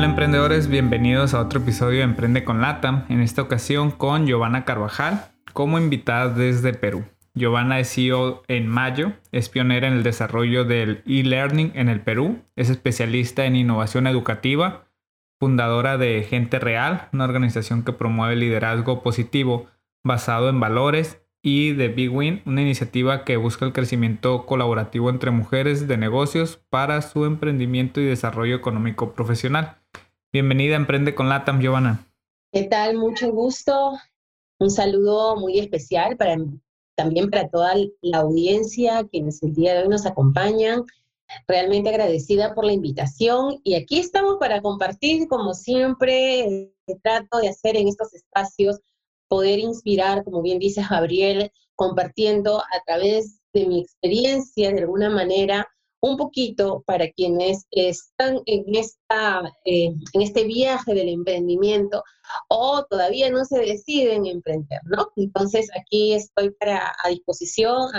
Hola emprendedores, bienvenidos a otro episodio de Emprende con Latam, en esta ocasión con Giovanna Carvajal como invitada desde Perú. Giovanna es CEO en Mayo, es pionera en el desarrollo del e-learning en el Perú, es especialista en innovación educativa, fundadora de Gente Real, una organización que promueve liderazgo positivo basado en valores, y de Big Win, una iniciativa que busca el crecimiento colaborativo entre mujeres de negocios para su emprendimiento y desarrollo económico profesional. Bienvenida a Emprende con Latam, Giovanna. ¿Qué tal? Mucho gusto. Un saludo muy especial para, también para toda la audiencia quienes el día de hoy nos acompañan. Realmente agradecida por la invitación y aquí estamos para compartir, como siempre, trato de hacer en estos espacios, poder inspirar, como bien dice Gabriel, compartiendo a través de mi experiencia de alguna manera un poquito para quienes están en, esta, eh, en este viaje del emprendimiento o todavía no se deciden emprender, ¿no? Entonces aquí estoy para, a disposición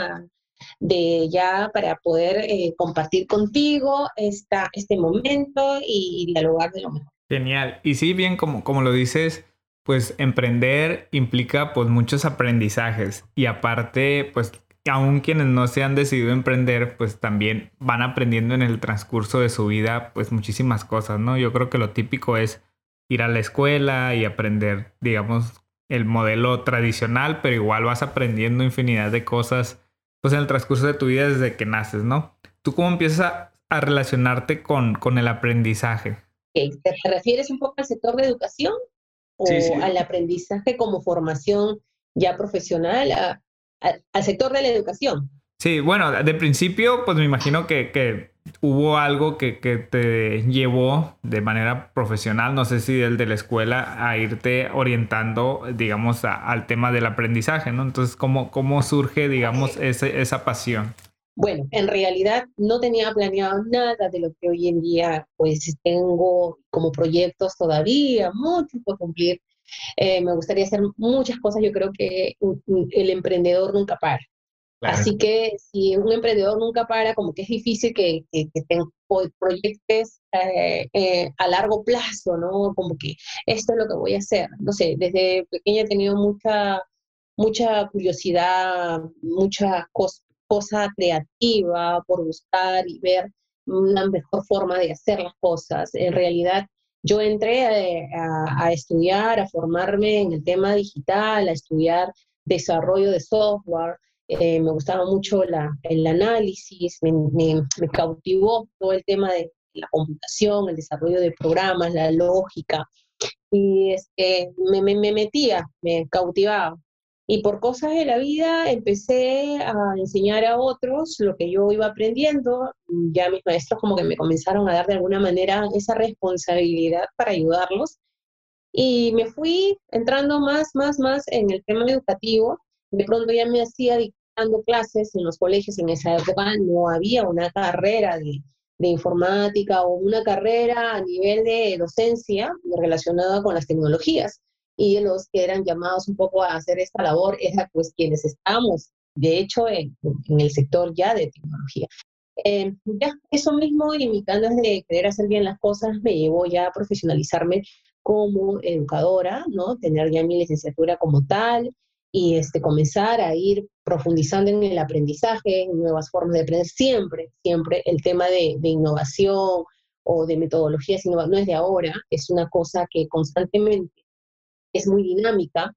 de ya para poder eh, compartir contigo esta, este momento y, y, dialogar de lo mejor. Genial. Y sí, bien, como, como lo dices, pues emprender implica pues muchos aprendizajes y aparte pues aún quienes no se han decidido emprender, pues también van aprendiendo en el transcurso de su vida, pues muchísimas cosas, ¿no? Yo creo que lo típico es ir a la escuela y aprender, digamos, el modelo tradicional, pero igual vas aprendiendo infinidad de cosas, pues en el transcurso de tu vida desde que naces, ¿no? ¿Tú cómo empiezas a, relacionarte con, con el aprendizaje? ¿Te refieres un poco al sector de educación o al aprendizaje como formación ya profesional? Al sector de la educación. Sí, bueno, de principio, pues me imagino que, que hubo algo que, que, te llevó de manera profesional, no sé si el de la escuela, a irte orientando, digamos, al tema del aprendizaje, ¿no? Entonces, ¿cómo, cómo surge, digamos, ese, esa pasión? Bueno, en realidad no tenía planeado nada de lo que hoy en día, pues, tengo como proyectos todavía, mucho por cumplir eh, me gustaría hacer muchas cosas, yo creo que el emprendedor nunca para. Así que si un emprendedor nunca para, como que es difícil que, que, que proyectes eh, eh, a largo plazo, ¿no? Como que esto es lo que voy a hacer. No sé, desde pequeña he tenido mucha, mucha curiosidad, mucha cosa creativa por buscar y ver una mejor forma de hacer las cosas. En realidad, yo entré a, estudiar, a formarme en el tema digital, a estudiar desarrollo de software. Eh, me gustaba mucho el análisis, me, me, cautivó todo el tema de la computación, el desarrollo de programas, la lógica. Y este, me, me metía, me cautivaba. Y por cosas de la vida empecé a enseñar a otros lo que yo iba aprendiendo. Ya mis maestros como que me comenzaron a dar de alguna manera esa responsabilidad para ayudarlos. Y me fui entrando más, más, más en el tema educativo. De pronto ya me hacía dictando clases en los colegios. En esa época no había una carrera de, de informática o una carrera a nivel de docencia relacionada con las tecnologías y los que eran llamados un poco a hacer esta labor eran pues quienes estamos, de hecho, en, el sector ya de tecnología. Eh, ya, eso mismo y mi ganas de querer hacer bien las cosas me llevó ya a profesionalizarme como educadora, ¿no? Tener ya mi licenciatura como tal y este, comenzar a ir profundizando en el aprendizaje, en nuevas formas de aprender, siempre, siempre el tema de, de innovación o de metodologías no es de ahora, es una cosa que constantemente es muy dinámica,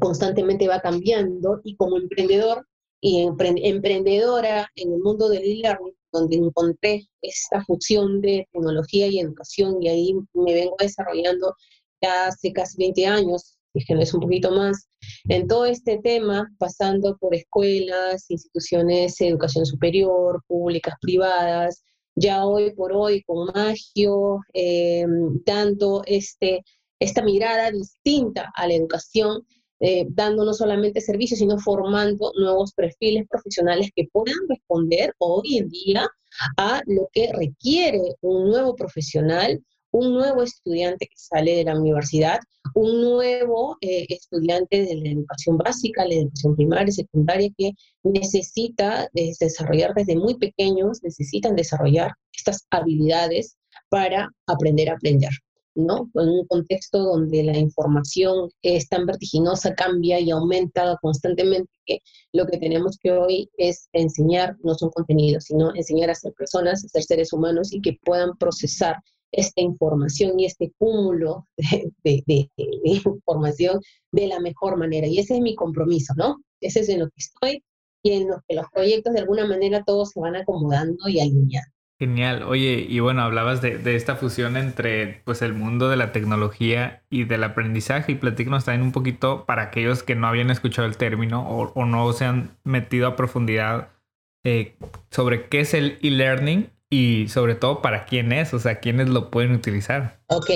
constantemente va cambiando y como emprendedor y emprendedora en el mundo del e-learning, donde encontré esta fusión de tecnología y educación y ahí me vengo desarrollando ya hace casi 20 años, es un poquito más, en todo este tema, pasando por escuelas, instituciones de educación superior, públicas, privadas, ya hoy por hoy con Magio, eh, dando este, esta mirada distinta a la educación, eh, dando no solamente servicios, sino formando nuevos perfiles profesionales que puedan responder hoy en día a lo que requiere un nuevo profesional, un nuevo estudiante que sale de la universidad, un nuevo eh, estudiante de la educación básica, la educación primaria, secundaria, que necesita desarrollar desde muy pequeños, necesitan desarrollar estas habilidades para aprender a aprender. ¿No? En un contexto donde la información es tan vertiginosa, cambia y aumenta constantemente, que lo que tenemos que hoy es enseñar, no son contenidos, sino enseñar a ser personas, a ser seres humanos y que puedan procesar esta información y este cúmulo de, información de la mejor manera. Y ese es mi compromiso, ¿no? Ese es en lo que estoy y en lo que los proyectos de alguna manera todos se van acomodando y alineando. Genial. Oye, y bueno, hablabas de, de, esta fusión entre pues el mundo de la tecnología y del aprendizaje y platícanos también un poquito para aquellos que no habían escuchado el término o, no se han metido a profundidad eh, sobre qué es el e-learning y sobre todo para quién es, o sea, quiénes lo pueden utilizar. Ok,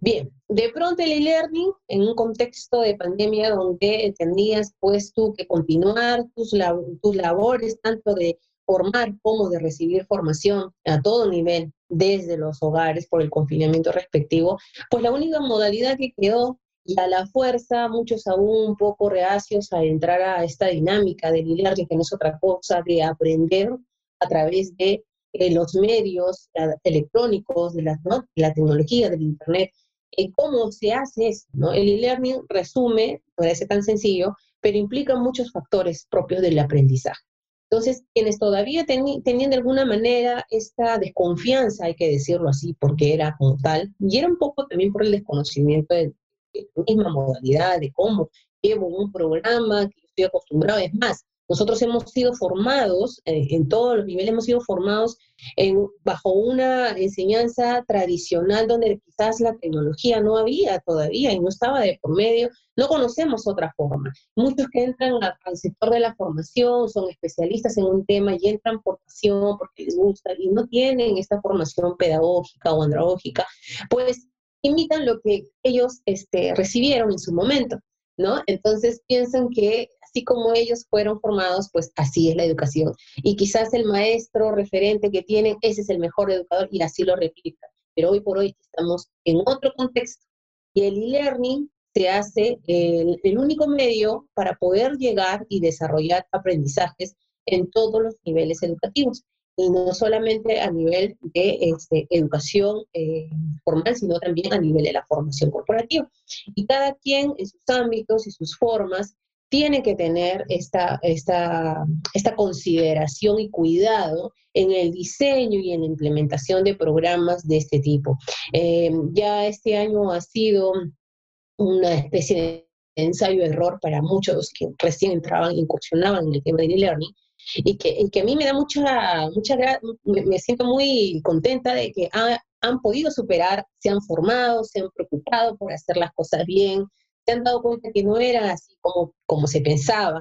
bien. De pronto el e-learning en un contexto de pandemia donde tenías pues tú que continuar tus, tus labores tanto de formar como de recibir formación a todo nivel desde los hogares por el confinamiento respectivo, pues la única modalidad que quedó y a la fuerza, muchos aún un poco reacios a entrar a esta dinámica del e que no es otra cosa de aprender a través de eh, los medios electrónicos, de la, la tecnología, del Internet. Eh, ¿Cómo se hace eso? ¿no? El e-learning resume, parece tan sencillo, pero implica muchos factores propios del aprendizaje. Entonces, quienes todavía tenían de alguna manera esta desconfianza, hay que decirlo así, porque era como tal, y era un poco también por el desconocimiento de, la misma modalidad, de cómo llevo un programa que estoy acostumbrado, es más, nosotros hemos sido formados, eh, en todos los niveles hemos sido formados en, bajo una enseñanza tradicional donde quizás la tecnología no había todavía y no estaba de por medio, no conocemos otra forma. Muchos que entran al sector de la formación son especialistas en un tema y entran por pasión, porque les gusta y no tienen esta formación pedagógica o andragógica, pues imitan lo que ellos este, recibieron en su momento. ¿No? Entonces piensan que así como ellos fueron formados, pues así es la educación. Y quizás el maestro referente que tienen, ese es el mejor educador y así lo replica. Pero hoy por hoy estamos en otro contexto y el e-learning se hace el, el único medio para poder llegar y desarrollar aprendizajes en todos los niveles educativos y no solamente a nivel de este, educación eh, formal, sino también a nivel de la formación corporativa. Y cada quien en sus ámbitos y sus formas tiene que tener esta, esta, esta consideración y cuidado en el diseño y en la implementación de programas de este tipo. Eh, ya este año ha sido una especie de ensayo-error para muchos que recién entraban, incursionaban en el tema de e-learning, y que, que, a mí me da mucha, mucha me, siento muy contenta de que han podido superar, se han formado, se han preocupado por hacer las cosas bien, se han dado cuenta que no era así como, como se pensaba.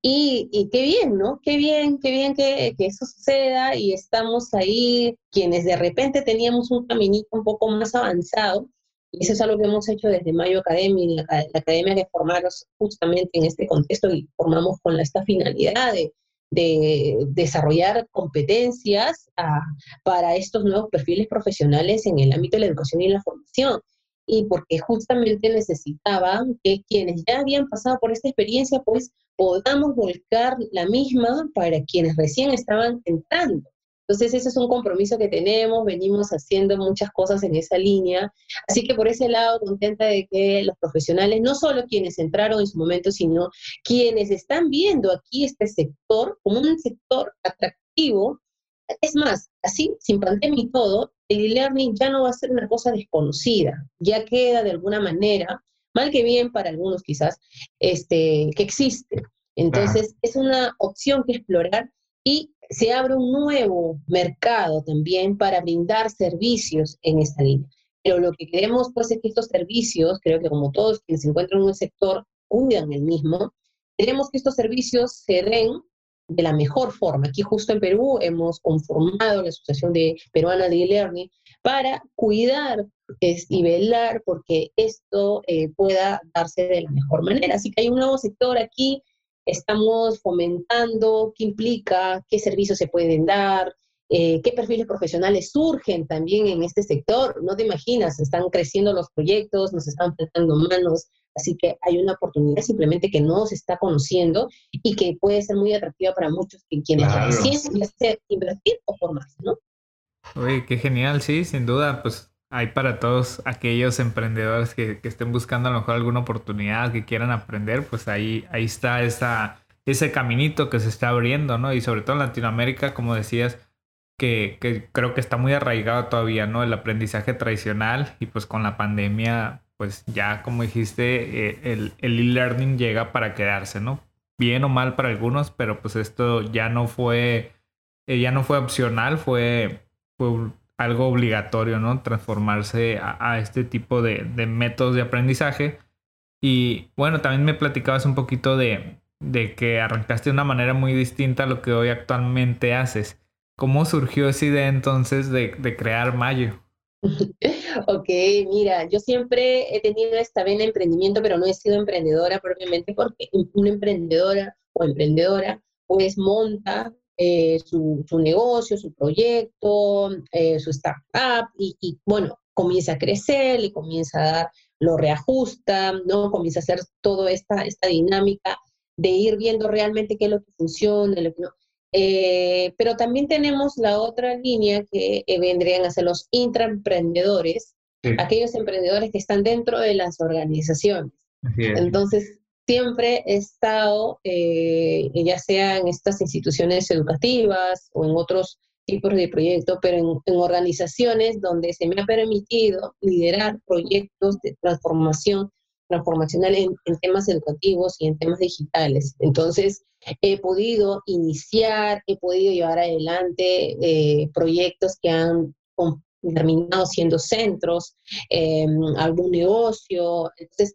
Y, y qué bien, ¿no? Qué bien, qué bien que, que, eso suceda y estamos ahí, quienes de repente teníamos un caminito un poco más avanzado, y eso es algo que hemos hecho desde Mayo Academia, la, la Academia de formarnos justamente en este contexto y formamos con esta finalidad de, de desarrollar competencias ah, para estos nuevos perfiles profesionales en el ámbito de la educación y la formación y porque justamente necesitaban que quienes ya habían pasado por esta experiencia, pues podamos volcar la misma para quienes recién estaban entrando. Entonces, ese es un compromiso que tenemos, venimos haciendo muchas cosas en esa línea. Así que por ese lado, contenta de que los profesionales, no solo quienes entraron en su momento, sino quienes están viendo aquí este sector como un sector atractivo. Es más, así, sin pandemia y todo, el e-learning ya no va a ser una cosa desconocida, ya queda de alguna manera, mal que bien para algunos quizás, este, que existe. Entonces, es una opción que explorar y se abre un nuevo mercado también para brindar servicios en esta línea. Pero lo que queremos pues es que estos servicios, creo que como todos quienes se encuentran en un sector, cuidan el mismo, queremos que estos servicios se den de la mejor forma. Aquí justo en Perú hemos conformado la Asociación de Peruana de E-Learning para cuidar y velar porque esto eh, pueda darse de la mejor manera. Así que hay un nuevo sector aquí, estamos fomentando qué implica, qué servicios se pueden dar, eh, qué perfiles profesionales surgen también en este sector. No te imaginas, están creciendo los proyectos, nos están faltando manos, Así que hay una oportunidad simplemente que no se está conociendo y que puede ser muy atractiva para muchos que quienes claro. recién invertir o formarse, ¿no? Uy, qué genial, sí, sin duda, pues hay para todos aquellos emprendedores que, que, estén buscando a lo mejor alguna oportunidad, que quieran aprender, pues ahí, ahí está esa, ese caminito que se está abriendo, ¿no? Y sobre todo en Latinoamérica, como decías, que, que creo que está muy arraigado todavía, ¿no? El aprendizaje tradicional y pues con la pandemia pues ya como dijiste, eh, el e-learning llega para quedarse, ¿no? Bien o mal para algunos, pero pues esto ya no fue, eh, ya no fue opcional, fue, fue algo obligatorio, ¿no? Transformarse a, este tipo de, métodos de aprendizaje. Y bueno, también me platicabas un poquito de, de que arrancaste de una manera muy distinta a lo que hoy actualmente haces. ¿Cómo surgió esa idea entonces de, de crear Mayo? Ok, mira, yo siempre he tenido esta vena de emprendimiento, pero no he sido emprendedora propiamente porque una emprendedora o emprendedora pues monta eh, su, negocio, su proyecto, eh, su startup y, y, bueno, comienza a crecer, y comienza a dar, lo reajusta, ¿no? Comienza a hacer toda esta, esta dinámica de ir viendo realmente qué es lo que funciona, lo que no. Eh, pero también tenemos la otra línea que vendrían a ser los intraemprendedores, aquellos emprendedores que están dentro de las organizaciones. Entonces, siempre he estado, eh, ya sea en estas instituciones educativas o en otros tipos de proyectos, pero en, organizaciones donde se me ha permitido liderar proyectos de transformación transformacional en, temas educativos y en temas digitales. Entonces, he podido iniciar, he podido llevar adelante eh, proyectos que han terminado siendo centros, eh, algún negocio, entonces,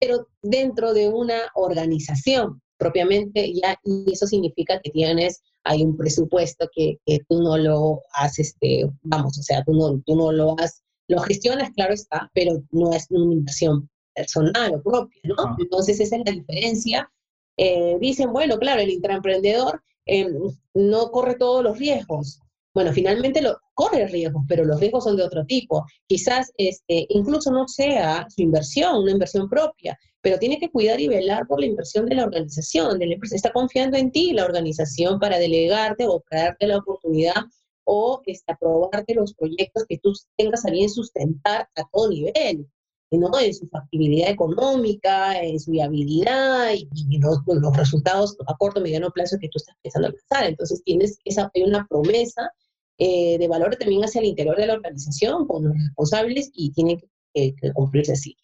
pero dentro de una organización propiamente, ya, y eso significa que tienes, hay un presupuesto que, que tú no lo haces, este, vamos, o sea, tú no, tú no lo has, lo gestionas, claro está, pero no es una inversión personal o propia, ¿no? Ah. Entonces esa es la diferencia. Eh, dicen, bueno, claro, el intraemprendedor eh, no corre todos los riesgos. Bueno, finalmente lo, corre riesgos, pero los riesgos son de otro tipo. Quizás este, incluso no sea su inversión, una inversión propia, pero tiene que cuidar y velar por la inversión de la organización, de la empresa. Está confiando en ti la organización para delegarte o para darte la oportunidad o este, aprobarte los proyectos que tú tengas a bien sustentar a todo nivel. ¿No? en su factibilidad económica, en su viabilidad y, los, los, resultados a corto, mediano plazo que tú estás pensando alcanzar. Entonces tienes esa, una promesa eh, de valor también hacia el interior de la organización con los responsables y tiene que, cumplirse así.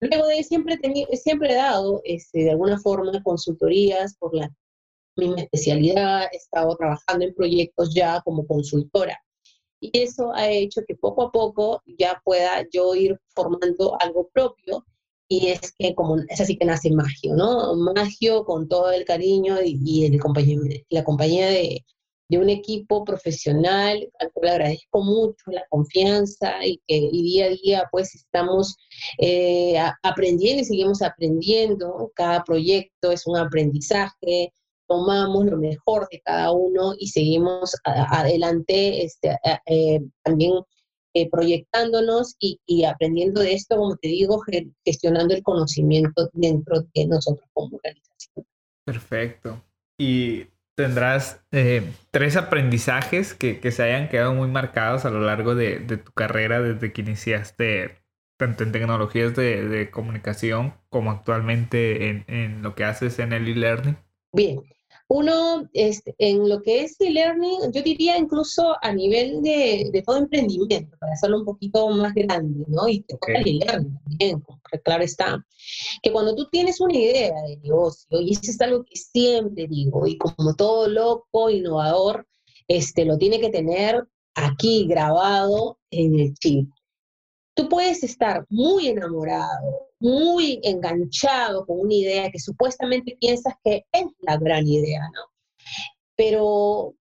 Luego de siempre, siempre he dado, este, de alguna forma, consultorías por la misma especialidad, he estado trabajando en proyectos ya como consultora. Y eso ha hecho que poco a poco ya pueda yo ir formando algo propio. Y es que como es así que nace Magio, ¿no? Magio con todo el cariño y, el la compañía de, de, un equipo profesional, al cual agradezco mucho la confianza y que día a día pues estamos eh, aprendiendo y seguimos aprendiendo. Cada proyecto es un aprendizaje, tomamos lo mejor de cada uno y seguimos adelante este, eh, también eh, proyectándonos y, aprendiendo de esto, como te digo, gestionando el conocimiento dentro de nosotros como organización. Perfecto. Y tendrás eh, tres aprendizajes que, que, se hayan quedado muy marcados a lo largo de, de tu carrera desde que iniciaste tanto en tecnologías de, de comunicación como actualmente en, en, lo que haces en el e-learning. Bien, uno, este, en lo que es e-learning, yo diría incluso a nivel de, de, todo emprendimiento, para hacerlo un poquito más grande, ¿no? Y te el e-learning también, claro está, que cuando tú tienes una idea de negocio, y eso es algo que siempre digo, y como todo loco, innovador, este, lo tiene que tener aquí grabado en el chip. Tú puedes estar muy enamorado, muy enganchado con una idea que supuestamente piensas que es la gran idea, ¿no? pero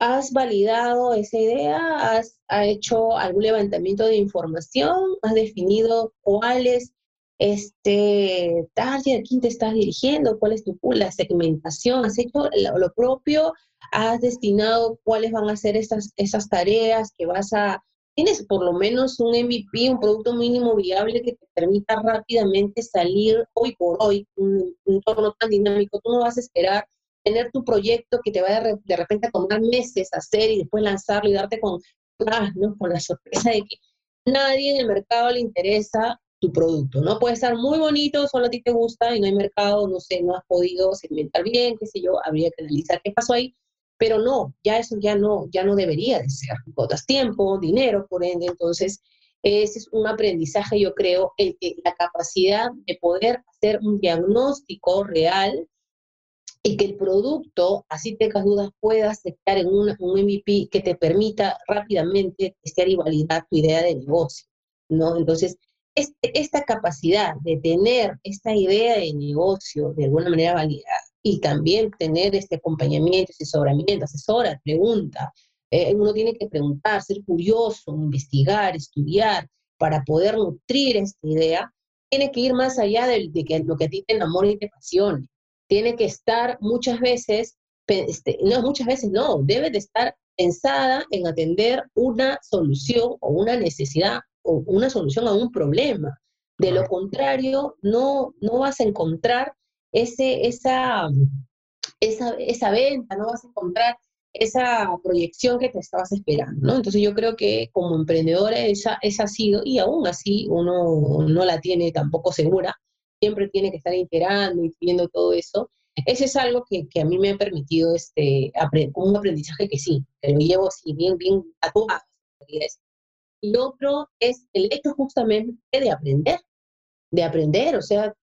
¿has validado esa idea? ¿Has hecho algún levantamiento de información? ¿Has definido cuál es este target a quién te estás dirigiendo? ¿Cuál es tu la segmentación? ¿Has hecho lo, propio? ¿Has destinado cuáles van a ser estas, esas tareas que vas a tienes por lo menos un MVP, un producto mínimo viable que te permita rápidamente salir hoy por hoy, un, entorno tan dinámico, tú no vas a esperar tener tu proyecto que te va de, de repente a tomar meses hacer y después lanzarlo y darte con, ah, ¿no? con la sorpresa de que nadie en el mercado le interesa tu producto, ¿no? Puede estar muy bonito, solo a ti te gusta y no hay mercado, no sé, no has podido segmentar bien, qué sé yo, habría que analizar qué pasó ahí, pero no, ya eso ya no, ya no debería de ser. Botas tiempo, dinero, por ende, entonces ese es un aprendizaje, yo creo, el, la capacidad de poder hacer un diagnóstico real y que el producto, así tengas dudas, pueda aceptar en un, un MVP que te permita rápidamente testear y validar tu idea de negocio, ¿no? Entonces, este, esta capacidad de tener esta idea de negocio de alguna manera validada y también tener este acompañamiento, asesoramiento, asesora, pregunta. Eh, uno tiene que preguntar, ser curioso, investigar, estudiar para poder nutrir esta idea. Tiene que ir más allá de, que lo que a ti te y te apasione. Tiene que estar muchas veces, este, no, muchas veces no, debe de estar pensada en atender una solución o una necesidad o una solución a un problema. De lo contrario, no, no vas a encontrar ese, esa, esa, esa venta, no vas a encontrar esa proyección que te estabas esperando, ¿no? Entonces yo creo que como emprendedora esa, esa ha sido, y aún así uno no la tiene tampoco segura, siempre tiene que estar enterando y viendo todo eso. Ese es algo que, que a mí me ha permitido este, un aprendizaje que sí, que lo llevo así bien, bien tatuado. Y otro es el hecho justamente de aprender, de aprender, o sea,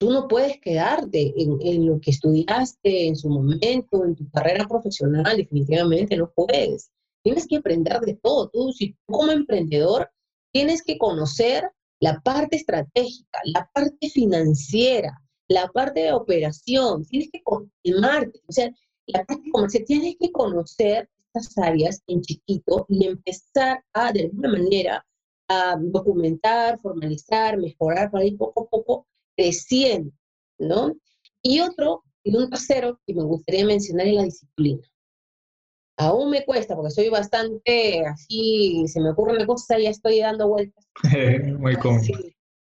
Tú no puedes quedarte en, lo que estudiaste en su momento, en tu carrera profesional, definitivamente no puedes. Tienes que aprender de todo. Tú, si como emprendedor, tienes que conocer la parte estratégica, la parte financiera, la parte de operación, tienes que confirmarte, o sea, la parte comercial, tienes que conocer estas áreas en chiquito y empezar a, de alguna manera, a documentar, formalizar, mejorar para ir poco a poco creciendo, ¿no? Y otro, y un tercero que me gustaría mencionar es la disciplina. Aún me cuesta porque soy bastante así, se me ocurre una cosa y ya estoy dando vueltas. Muy cómodo.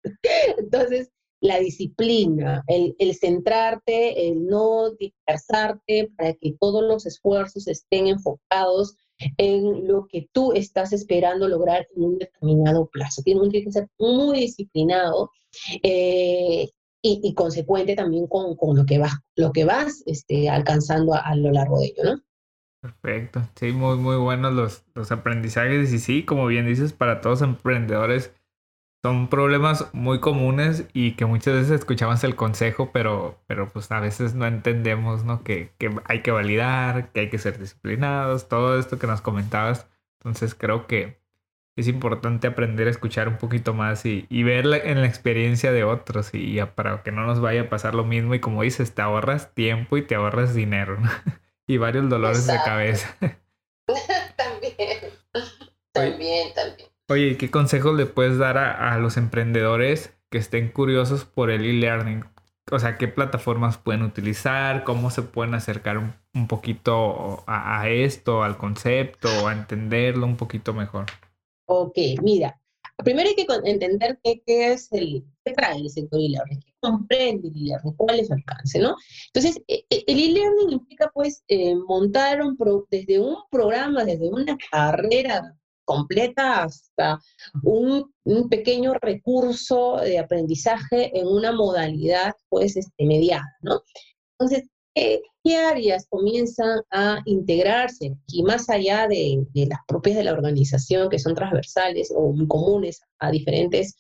Entonces, la disciplina, el, el, centrarte, el no dispersarte para que todos los esfuerzos estén enfocados en lo que tú estás esperando lograr en un determinado plazo. Tiene, que ser muy disciplinado eh, y, consecuente también con, lo que vas, lo que vas este, alcanzando a, lo largo de ello, ¿no? Perfecto, sí, muy, muy buenos los, los aprendizajes y sí, como bien dices, para todos emprendedores son problemas muy comunes y que muchas veces escuchamos el consejo, pero, pero pues a veces no entendemos, ¿no? Que, que, hay que validar, que hay que ser disciplinados, todo esto que nos comentabas. Entonces creo que es importante aprender a escuchar un poquito más y, y ver en la experiencia de otros y para que no nos vaya a pasar lo mismo y como dices, te ahorras tiempo y te ahorras dinero ¿no? y varios dolores de cabeza. Oye, ¿qué consejos le puedes dar a, los emprendedores que estén curiosos por el e-learning? O sea, ¿qué plataformas pueden utilizar? ¿Cómo se pueden acercar un, poquito a, esto, al concepto, a entenderlo un poquito mejor? Ok, mira, primero hay que entender qué, es el, qué trae el sector e-learning, qué comprende el e-learning, cuál es su alcance, ¿no? Entonces, e, e, el e-learning implica, pues, eh, montar un desde un programa, desde una carrera completa hasta un, pequeño recurso de aprendizaje en una modalidad pues este, mediada, ¿no? Entonces, ¿qué, áreas comienzan a integrarse? Y más allá de, las propias de la organización, que son transversales o comunes a diferentes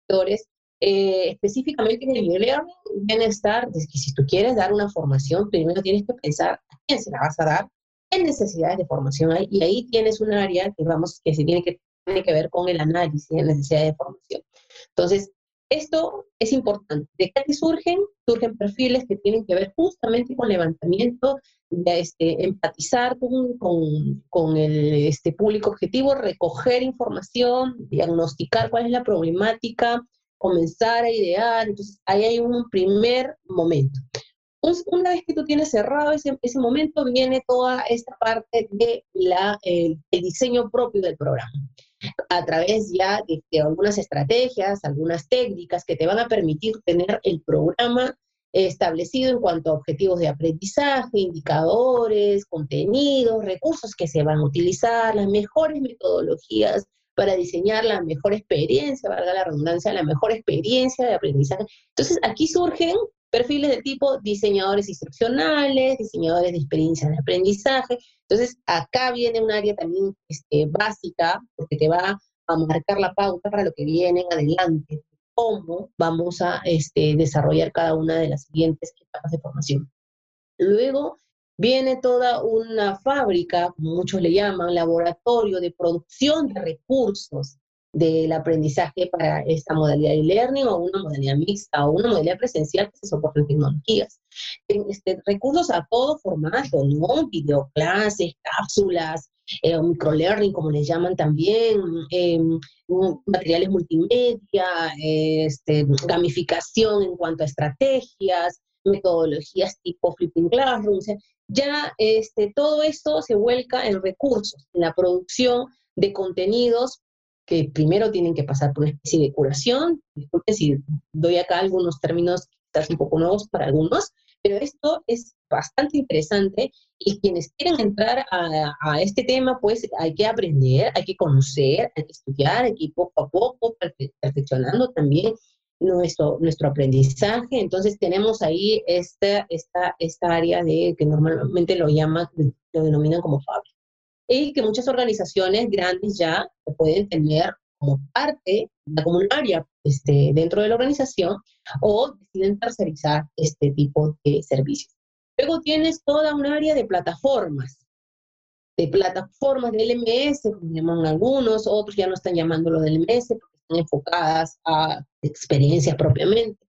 sectores, eh, específicamente en el e-learning deben estar, es que si tú quieres dar una formación, primero tienes que pensar a quién se la vas a dar, qué necesidades de formación hay, y ahí tienes un área que, vamos, que se tiene que, tiene que ver con el análisis de necesidades de formación. Entonces, esto es importante. ¿De qué surgen? Surgen perfiles que tienen que ver justamente con levantamiento, de este, empatizar con, con, el este, público objetivo, recoger información, diagnosticar cuál es la problemática, comenzar a idear. Entonces, ahí hay un primer momento. Una vez que tú tienes cerrado ese, momento, viene toda esta parte de la, el diseño propio del programa. A través ya de, algunas estrategias, algunas técnicas que te van a permitir tener el programa establecido en cuanto a objetivos de aprendizaje, indicadores, contenidos, recursos que se van a utilizar, las mejores metodologías para diseñar la mejor experiencia, valga la redundancia, la mejor experiencia de aprendizaje. Entonces, aquí surgen perfiles de tipo diseñadores instruccionales, diseñadores de experiencias de aprendizaje. Entonces, acá viene un área también este, básica, porque te va a marcar la pauta para lo que viene en adelante, cómo vamos a este, desarrollar cada una de las siguientes etapas de formación. Luego viene toda una fábrica, muchos le llaman, laboratorio de producción de recursos del aprendizaje para esta modalidad de learning o una modalidad mixta o una modalidad presencial que se soporta en tecnologías. Este, recursos a todo formato, ¿no? Videoclases, cápsulas, eh, microlearning, como les llaman también, em, materiales multimedia, este, gamificación en cuanto a estrategias, metodologías tipo flipping classroom. ya este, todo esto se vuelca en recursos, en la producción de contenidos que primero tienen que pasar por una especie de curación. Disculpen si doy acá algunos términos quizás un poco nuevos para algunos, pero esto es bastante interesante y quienes quieren entrar a, este tema, pues hay que aprender, hay que conocer, hay que estudiar, hay que ir poco a poco perfeccionando también nuestro, nuestro aprendizaje. Entonces tenemos ahí esta, esta, esta área de que normalmente lo llaman, lo denominan como fábrica y que muchas organizaciones grandes ya pueden tener como parte, como un área este, dentro de la organización o deciden tercerizar este tipo de servicios. Luego tienes toda un área de plataformas, de plataformas de LMS, como llaman algunos, otros ya no están llamándolo de LMS enfocadas a experiencias propiamente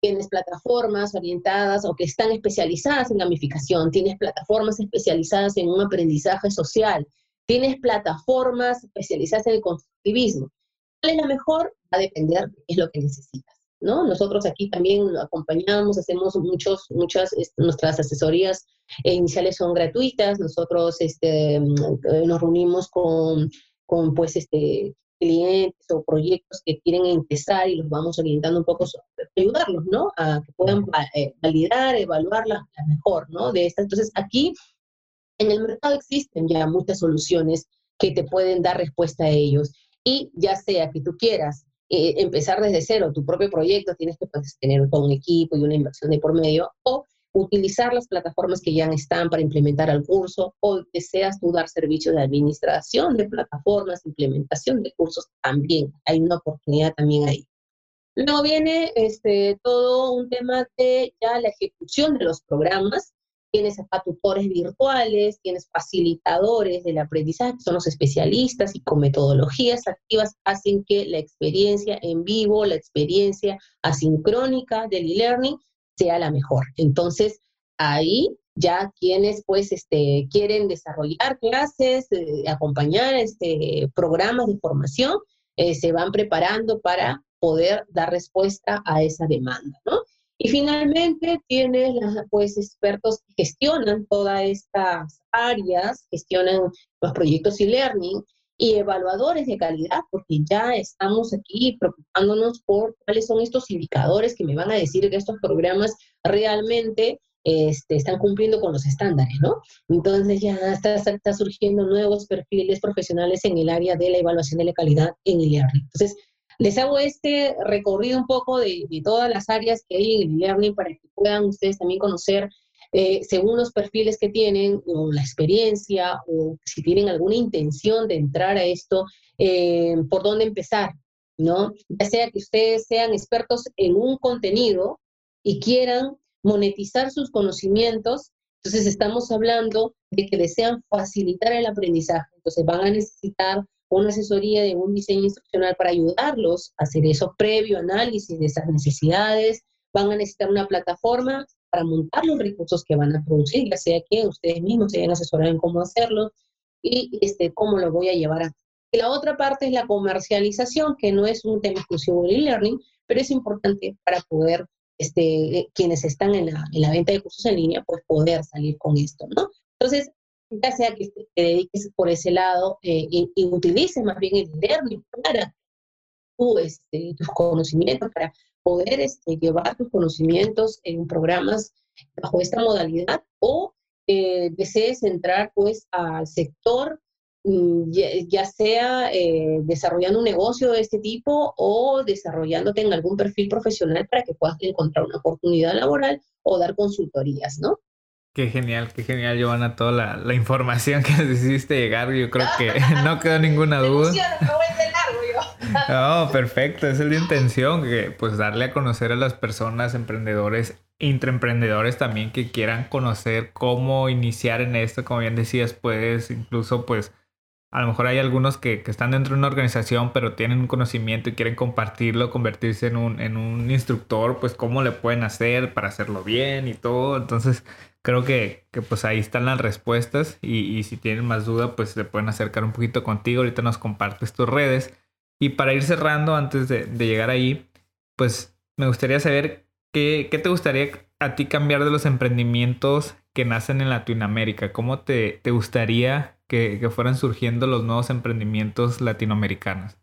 tienes plataformas orientadas o que están especializadas en gamificación, tienes plataformas especializadas en un aprendizaje social, tienes plataformas especializadas en el constructivismo. ¿Cuál es la mejor? Va a depender de qué es lo que necesitas. ¿no? Nosotros aquí también acompañamos, hacemos muchos, muchas, este, nuestras asesorías iniciales son gratuitas, nosotros este, mm, nos reunimos con, con pues, este, clientes o proyectos que quieren empezar y los vamos orientando un poco, ayudarlos, ¿no? A que puedan eh, validar, evaluar la, mejor, ¿no? De esta. Entonces, aquí en el mercado existen ya muchas soluciones que te pueden dar respuesta a ellos. Y ya sea que tú quieras eh, empezar desde cero tu propio proyecto, tienes que pues, tener todo un equipo y una inversión de por medio, o utilizar las plataformas que ya están para implementar el curso o deseas tú dar servicio de administración de plataformas, implementación de cursos, también hay una oportunidad también ahí. Luego viene este, todo un tema de ya la ejecución de los programas. Tienes a tutores virtuales, tienes facilitadores del aprendizaje, son los especialistas y con metodologías activas hacen que la experiencia en vivo, la experiencia asincrónica del e-learning sea la mejor. Entonces, ahí ya quienes pues este, quieren desarrollar clases, eh, acompañar este, programas de formación, eh, se van preparando para poder dar respuesta a esa demanda, ¿no? Y finalmente tienes pues expertos que gestionan todas estas áreas, gestionan los proyectos e-learning y evaluadores de calidad, porque ya estamos aquí preocupándonos por cuáles son estos indicadores que me van a decir que estos programas realmente este, están cumpliendo con los estándares, ¿no? Entonces ya está, está, surgiendo nuevos perfiles profesionales en el área de la evaluación de la calidad en el learning. Entonces, les hago este recorrido un poco de, de todas las áreas que hay en el learning para que puedan ustedes también conocer eh, según los perfiles que tienen o la experiencia o si tienen alguna intención de entrar a esto, eh, por dónde empezar, ¿no? Ya sea que ustedes sean expertos en un contenido y quieran monetizar sus conocimientos, entonces estamos hablando de que desean facilitar el aprendizaje, entonces van a necesitar una asesoría de un diseño instruccional para ayudarlos a hacer eso previo análisis de esas necesidades. Van a necesitar una plataforma para montar los recursos que van a producir, ya sea que ustedes mismos se hayan asesorado en cómo hacerlo y este, cómo lo voy a llevar a y la otra parte es la comercialización, que no es un tema exclusivo de e-learning, pero es importante para poder, este, quienes están en la, en la venta de cursos en línea, pues poder salir con esto, ¿no? Entonces, ya sea que te, dediques por ese lado eh, y, utilices más bien el learning para tu, este, tus conocimientos, para poder este, llevar tus conocimientos en programas bajo esta modalidad o eh, desees entrar pues al sector Mm, ya, sea eh, desarrollando un negocio de este tipo o desarrollándote en algún perfil profesional para que puedas encontrar una oportunidad laboral o dar consultorías, ¿no? Qué genial, qué genial, Giovanna, toda la, la información que nos hiciste llegar. Yo creo que no quedó ninguna duda. No, perfecto, esa es la intención, que pues darle a conocer a las personas, emprendedores, intraemprendedores también que quieran conocer cómo iniciar en esto, como bien decías, puedes incluso pues a lo mejor hay algunos que, están dentro de una organización, pero tienen un conocimiento y quieren compartirlo, convertirse en un, en un instructor, pues cómo le pueden hacer para hacerlo bien y todo. Entonces, creo que, pues ahí están las respuestas y, si tienen más duda, pues se pueden acercar un poquito contigo. Ahorita nos compartes tus redes. Y para ir cerrando, antes de, llegar ahí, pues me gustaría saber qué, qué te gustaría a ti cambiar de los emprendimientos que nacen en Latinoamérica. ¿Cómo te, te gustaría que, fueran surgiendo los nuevos emprendimientos latinoamericanos?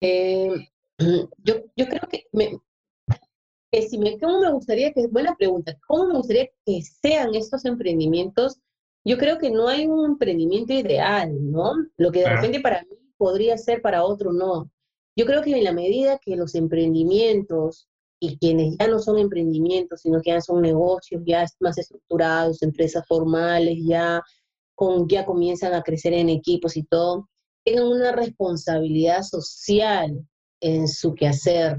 Eh, yo, yo creo que, me, si me, ¿cómo me gustaría que, buena pregunta, ¿cómo me gustaría que sean estos emprendimientos? Yo creo que no hay un emprendimiento ideal, ¿no? Lo que de repente para mí podría ser para otro no. Yo creo que en la medida que los emprendimientos y quienes ya no son emprendimientos, sino que ya son negocios ya más estructurados, empresas formales, ya ya comienzan a crecer en equipos y todo, tengan una responsabilidad social en su quehacer.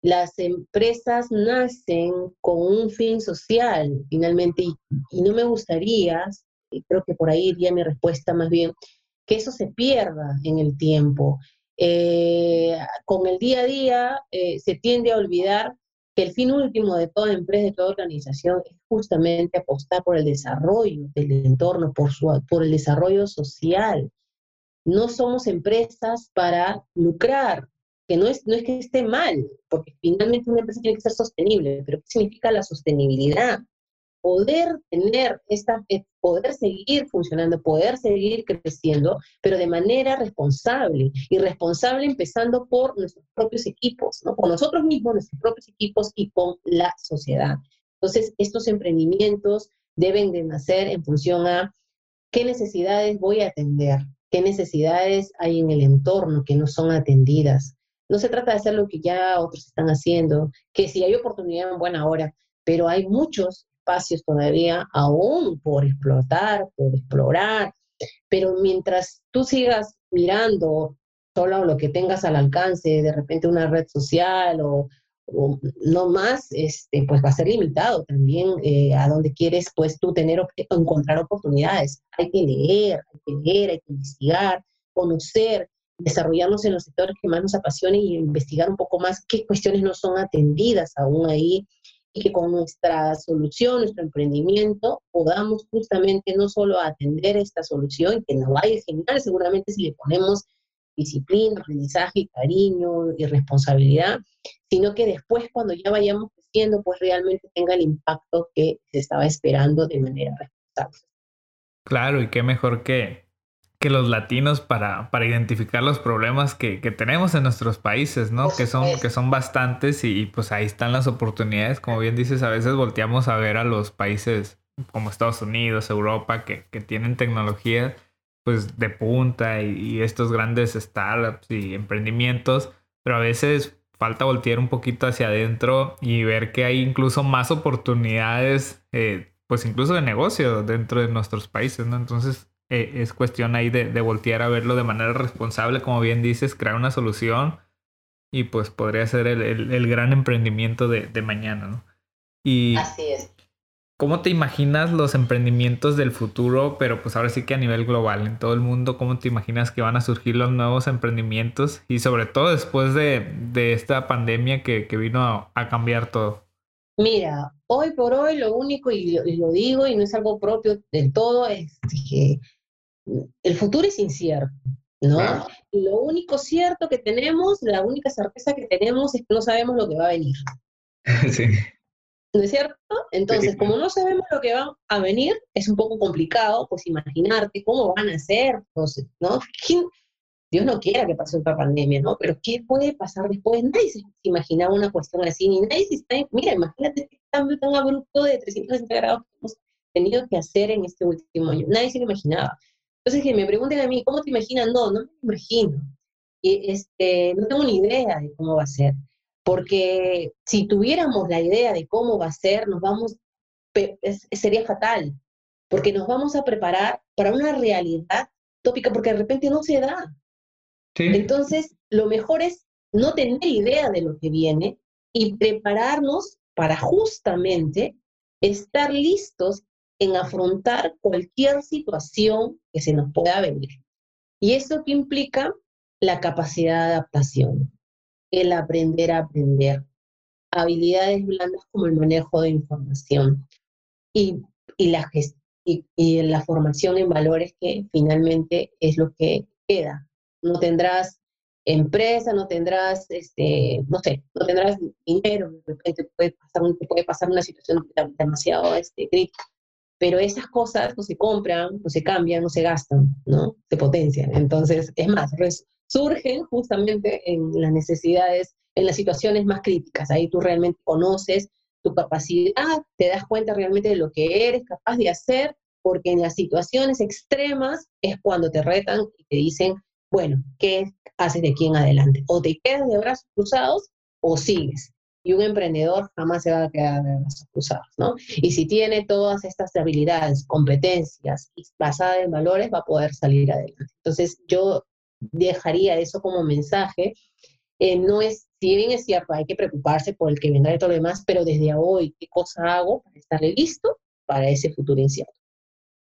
Las empresas nacen con un fin social, finalmente, y, no me gustaría, y creo que por ahí iría mi respuesta más bien, que eso se pierda en el tiempo. Eh, con el día a día eh, se tiende a olvidar el fin último de toda empresa, de toda organización, es justamente apostar por el desarrollo del entorno, por, su, por el desarrollo social. No somos empresas para lucrar, que no es, no es que esté mal, porque finalmente una empresa tiene que ser sostenible, pero ¿qué significa la sostenibilidad? Poder tener esta, eh, poder seguir funcionando, poder seguir creciendo, pero de manera responsable, y responsable empezando por nuestros propios equipos, ¿no? Con nosotros mismos, nuestros propios equipos y con la sociedad. Entonces, estos emprendimientos deben de nacer en función a qué necesidades voy a atender, qué necesidades hay en el entorno que no son atendidas. No se trata de hacer lo que ya otros están haciendo, que si hay oportunidad en buena hora, pero hay muchos espacios todavía aún por explotar, por explorar, pero mientras tú sigas mirando solo lo que tengas al alcance, de repente una red social o, no más, este, pues va a ser limitado también eh, a donde quieres pues tú tener encontrar oportunidades. Hay que leer, hay que leer, hay que investigar, conocer, desarrollarnos en los sectores que más nos apasionen y investigar un poco más qué cuestiones no son atendidas aún ahí y que con nuestra solución, nuestro emprendimiento, podamos justamente no solo atender esta solución, que nos vaya genial seguramente si le ponemos disciplina, aprendizaje, cariño y responsabilidad, sino que después cuando ya vayamos creciendo, pues realmente tenga el impacto que se estaba esperando de manera responsable. Claro, y qué mejor que que los latinos para, para identificar los problemas que, que, tenemos en nuestros países, ¿no? Que son, que son bastantes y, pues ahí están las oportunidades. Como bien dices, a veces volteamos a ver a los países como Estados Unidos, Europa, que, que tienen tecnología pues de punta y, y, estos grandes startups y emprendimientos, pero a veces falta voltear un poquito hacia adentro y ver que hay incluso más oportunidades, eh, pues incluso de negocio dentro de nuestros países, ¿no? Entonces eh, es cuestión ahí de, voltear a verlo de manera responsable, como bien dices, crear una solución y pues podría ser el, gran emprendimiento de, mañana, ¿no? Y, Así es. ¿Cómo te imaginas los emprendimientos del futuro, pero pues ahora sí que a nivel global, en todo el mundo, cómo te imaginas que van a surgir los nuevos emprendimientos y sobre todo después de, esta pandemia que, vino a, cambiar todo? Mira, hoy por hoy lo único, y lo, digo y no es algo propio del todo, es que el futuro es incierto, ¿no? Y lo único cierto que tenemos, la única certeza que tenemos es que no sabemos lo que va a venir. sí. ¿No es cierto? Entonces, como no sabemos lo que va a venir, es un poco complicado, pues imaginarte cómo van a ser, ¿no? Dios no quiera que pase otra pandemia, ¿no? Pero ¿qué puede pasar después? Nadie se imaginaba una cuestión así, ni nadie se está, mira, imagínate este cambio tan abrupto de 360 grados que hemos tenido que hacer en este último año. Nadie se lo imaginaba. Entonces, que me pregunten a mí, ¿cómo te imaginas? No, no me imagino. Y, este, no tengo ni idea de cómo va a ser porque si tuviéramos la idea de cómo va a ser, nos vamos, sería fatal, porque nos vamos a preparar para una realidad tópica, porque de repente no se da. Entonces, lo mejor es no tener idea de lo que viene y prepararnos para justamente estar listos en afrontar cualquier situación que se nos pueda venir. ¿Y eso qué implica? La capacidad de adaptación el aprender a aprender, habilidades blandas como el manejo de información y, y la, y, y la formación en valores que finalmente es lo que queda. No tendrás empresa, no tendrás, este, no sé, no tendrás dinero, de repente puede pasar, puede pasar una situación demasiado este, crítica, pero esas cosas no se compran, no se cambian, no se gastan, ¿no? Se potencian. Entonces, es más, surgen justamente en las necesidades, en las situaciones más críticas. Ahí tú realmente conoces tu capacidad, te das cuenta realmente de lo que eres capaz de hacer, porque en las situaciones extremas es cuando te retan y te dicen, bueno, ¿qué haces de aquí en adelante? O te quedas de brazos cruzados o sigues. Y un emprendedor jamás se va a quedar de brazos cruzados, ¿no? Y si tiene todas estas habilidades, competencias basadas en valores, va a poder salir adelante. Entonces, yo dejaría eso como mensaje. Eh, no es, si bien es cierto, hay que preocuparse por el que venga de todo lo demás, pero desde hoy, ¿qué cosa hago para estar listo para ese futuro incierto?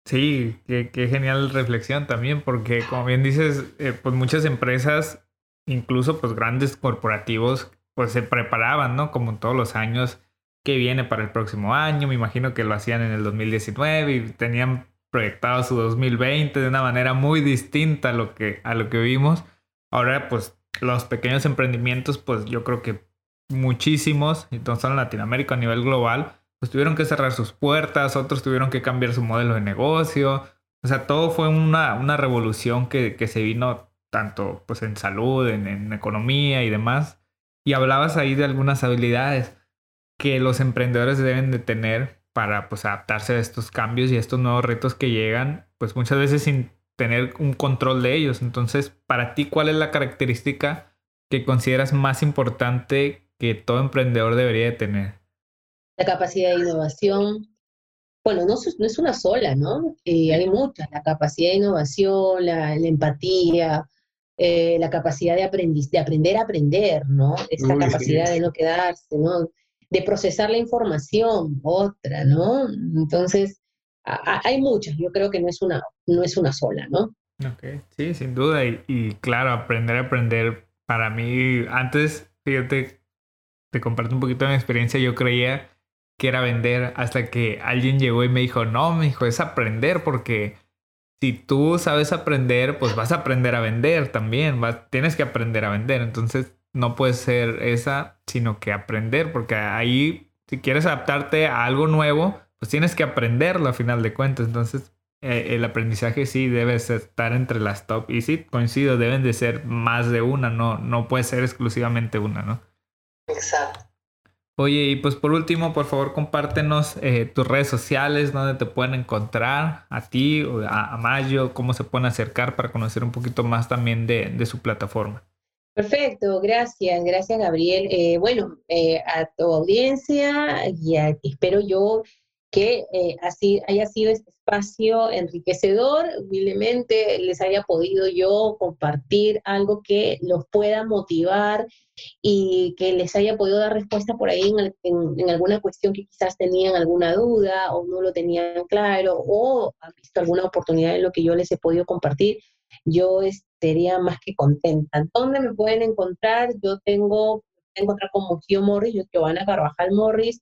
Sí, qué, genial reflexión también, porque como bien dices, eh, pues muchas empresas, incluso pues grandes corporativos, pues se preparaban, ¿no? Como todos los años, que viene para el próximo año, me imagino que lo hacían en el 2019 y tenían proyectado su 2020 de una manera muy distinta a lo que, a lo que vimos. Ahora, pues los pequeños emprendimientos, pues yo creo que muchísimos, entonces en Latinoamérica a nivel global, pues tuvieron que cerrar sus puertas, otros tuvieron que cambiar su modelo de negocio. O sea, todo fue una, una revolución que, que, se vino tanto pues en salud, en, en economía y demás. Y hablabas ahí de algunas habilidades que los emprendedores deben de tener para pues adaptarse a estos cambios y a estos nuevos retos que llegan, pues muchas veces sin tener un control de ellos. Entonces, para ti, ¿cuál es la característica que consideras más importante que todo emprendedor debería de tener? La capacidad de innovación. Bueno, no, es una sola, ¿no? Eh, hay muchas. La capacidad de innovación, la, empatía, eh, la capacidad de, de aprender a aprender, ¿no? Esa capacidad de no quedarse, ¿no? de procesar la información, otra, ¿no? Entonces, hay muchas, yo creo que no es una, no es una sola, ¿no? Ok, sí, sin duda. Y, claro, aprender a aprender, para mí, antes, fíjate, te comparto un poquito de mi experiencia, yo creía que era vender hasta que alguien llegó y me dijo, no, me dijo, es aprender porque si tú sabes aprender, pues vas a aprender a vender también, vas, tienes que aprender a vender. Entonces, no puede ser esa, sino que aprender, porque ahí, si quieres adaptarte a algo nuevo, pues tienes que aprenderlo a final de cuentas. Entonces, eh, el aprendizaje sí debe estar entre las top. Y sí, coincido, deben de ser más de una, no, no puede ser exclusivamente una, ¿no? Exacto. Oye, y pues por último, por favor, compártenos eh, tus redes sociales, donde te pueden encontrar, a ti, a, a Mayo, cómo se pueden acercar para conocer un poquito más también de, de su plataforma. Perfecto, gracias, gracias Gabriel. Eh, bueno, eh, a tu audiencia y espero yo que eh, así haya sido este espacio enriquecedor, humildemente les haya podido yo compartir algo que los pueda motivar y que les haya podido dar respuesta por ahí en, alguna cuestión que quizás tenían alguna duda o no lo tenían claro o han visto alguna oportunidad en lo que yo les he podido compartir, yo estaría más que contenta. ¿Dónde me pueden encontrar? Yo tengo, encontrar como Gio Morris, yo Giovanna Carvajal Morris,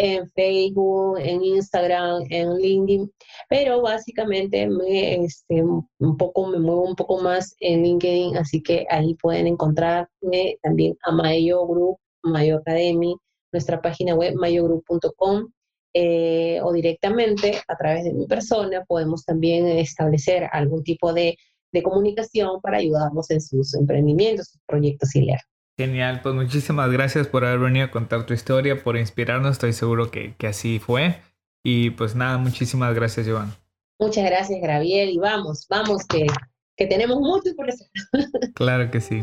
en Facebook, en Instagram, en LinkedIn, pero básicamente me, este, un poco, me muevo un poco más en LinkedIn, así que ahí pueden encontrarme también a Mayo Group, Mayo Academy, nuestra página web mayogroup.com eh, o directamente a través de mi persona podemos también establecer algún tipo de, de comunicación para ayudarnos en sus emprendimientos, sus proyectos y leer. Genial, pues muchísimas gracias por haber venido a contar tu historia, por inspirarnos, estoy seguro que, que así fue. Y pues nada, muchísimas gracias, Joan. Muchas gracias, Graviel, y vamos, vamos, que, que tenemos mucho por hacer. claro que sí.